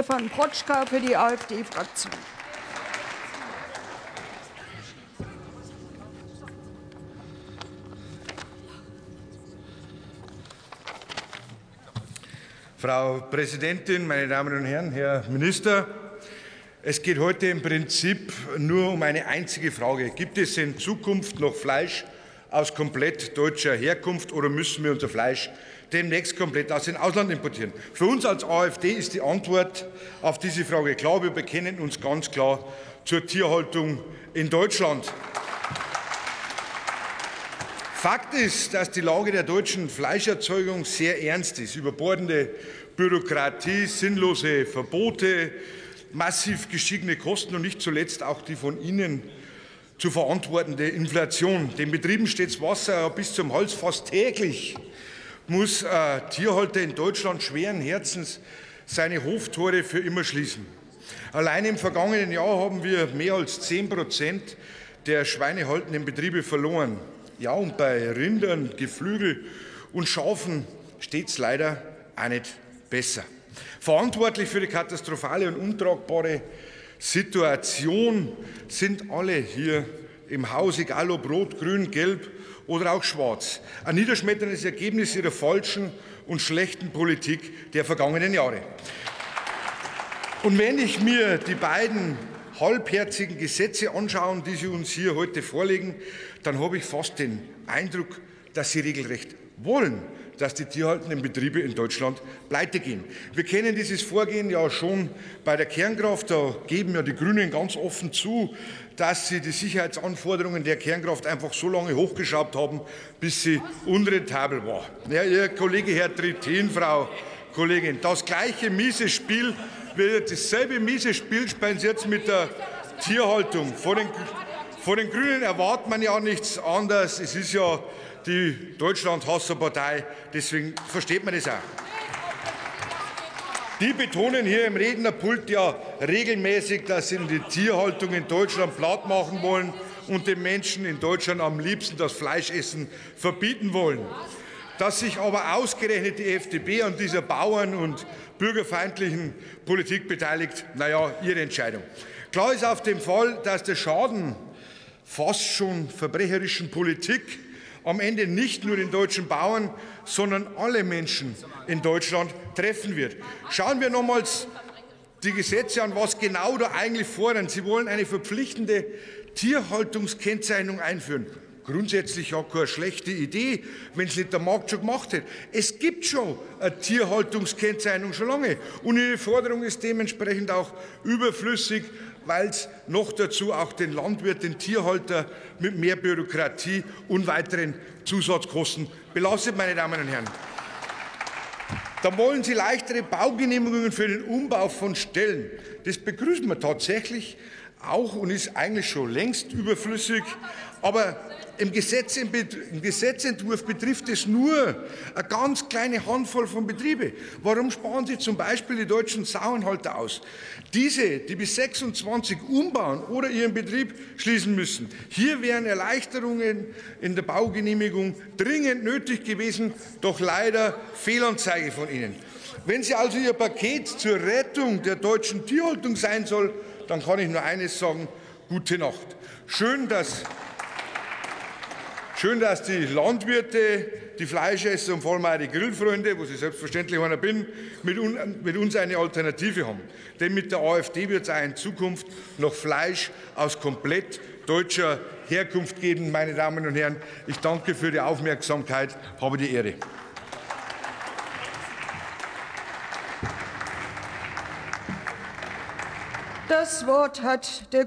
Stefan Protschka für die AfD-Fraktion. Frau Präsidentin, meine Damen und Herren, Herr Minister! Es geht heute im Prinzip nur um eine einzige Frage. Gibt es in Zukunft noch Fleisch aus komplett deutscher Herkunft oder müssen wir unser Fleisch demnächst komplett aus dem Ausland importieren? Für uns als AfD ist die Antwort auf diese Frage klar. Wir bekennen uns ganz klar zur Tierhaltung in Deutschland. Fakt ist, dass die Lage der deutschen Fleischerzeugung sehr ernst ist. Überbordende Bürokratie, sinnlose Verbote, massiv gestiegene Kosten und nicht zuletzt auch die von Ihnen zu verantwortende Inflation. Den Betrieben steht das Wasser bis zum Hals fast täglich. Muss ein Tierhalter in Deutschland schweren Herzens seine Hoftore für immer schließen. Allein im vergangenen Jahr haben wir mehr als 10 Prozent der schweinehaltenden Betriebe verloren. Ja, und bei Rindern, Geflügel und Schafen steht es leider auch nicht besser. Verantwortlich für die katastrophale und untragbare Situation sind alle hier im Haus, egal ob rot, grün, gelb oder auch schwarz. Ein niederschmetterndes Ergebnis ihrer falschen und schlechten Politik der vergangenen Jahre. Und wenn ich mir die beiden halbherzigen Gesetze anschaue, die Sie uns hier heute vorlegen, dann habe ich fast den Eindruck, dass Sie regelrecht wollen, dass die tierhaltenden Betriebe in Deutschland pleite gehen. Wir kennen dieses Vorgehen ja schon bei der Kernkraft. Da geben ja die Grünen ganz offen zu, dass sie die Sicherheitsanforderungen der Kernkraft einfach so lange hochgeschraubt haben, bis sie unrentabel war. Ja, Ihr Kollege Herr Trittin, Frau Kollegin, das gleiche miese Spiel, dasselbe miese Spiel spielen Sie jetzt mit der Tierhaltung. Vor den, vor den Grünen erwartet man ja nichts anderes. Es ist ja die Deutschland-Hasserpartei. Deswegen versteht man das auch. Die betonen hier im Rednerpult ja regelmäßig, dass sie die Tierhaltung in Deutschland platt machen wollen und den Menschen in Deutschland am liebsten das Fleischessen verbieten wollen. Dass sich aber ausgerechnet die FDP an dieser Bauern- und bürgerfeindlichen Politik beteiligt, naja, ihre Entscheidung. Klar ist auf dem Fall, dass der Schaden fast schon verbrecherischen Politik am Ende nicht nur den deutschen Bauern, sondern alle Menschen in Deutschland treffen wird. Schauen wir nochmals die Gesetze an, was genau da eigentlich fordern. Sie wollen eine verpflichtende Tierhaltungskennzeichnung einführen. Grundsätzlich ja keine schlechte Idee, wenn es nicht der Markt schon gemacht hätte. Es gibt schon eine Tierhaltungskennzeichnung schon lange und Ihre Forderung ist dementsprechend auch überflüssig, weil es noch dazu auch den Landwirt, den Tierhalter mit mehr Bürokratie und weiteren Zusatzkosten belastet, meine Damen und Herren. Dann wollen Sie leichtere Baugenehmigungen für den Umbau von Stellen. Das begrüßen wir tatsächlich auch und ist eigentlich schon längst überflüssig. Aber im, Gesetz, im, Gesetzentwurf betrifft es nur eine ganz kleine Handvoll von Betrieben. Warum sparen Sie zum Beispiel die deutschen Sauenhalter aus? Diese, die bis 26 umbauen oder ihren Betrieb schließen müssen. Hier wären Erleichterungen in der Baugenehmigung dringend nötig gewesen, doch leider Fehlanzeige von Ihnen. Wenn Sie also Ihr Paket zur Rettung der deutschen Tierhaltung sein soll, dann kann ich nur eines sagen, gute Nacht. Schön, dass Schön, dass die Landwirte, die Fleischesser und vor allem auch die Grillfreunde, wo ich selbstverständlich einer bin, mit, uns eine Alternative haben. Denn mit der AfD wird es auch in Zukunft noch Fleisch aus komplett deutscher Herkunft geben. Meine Damen und Herren, ich danke für die Aufmerksamkeit, habe die Ehre. Das Wort hat der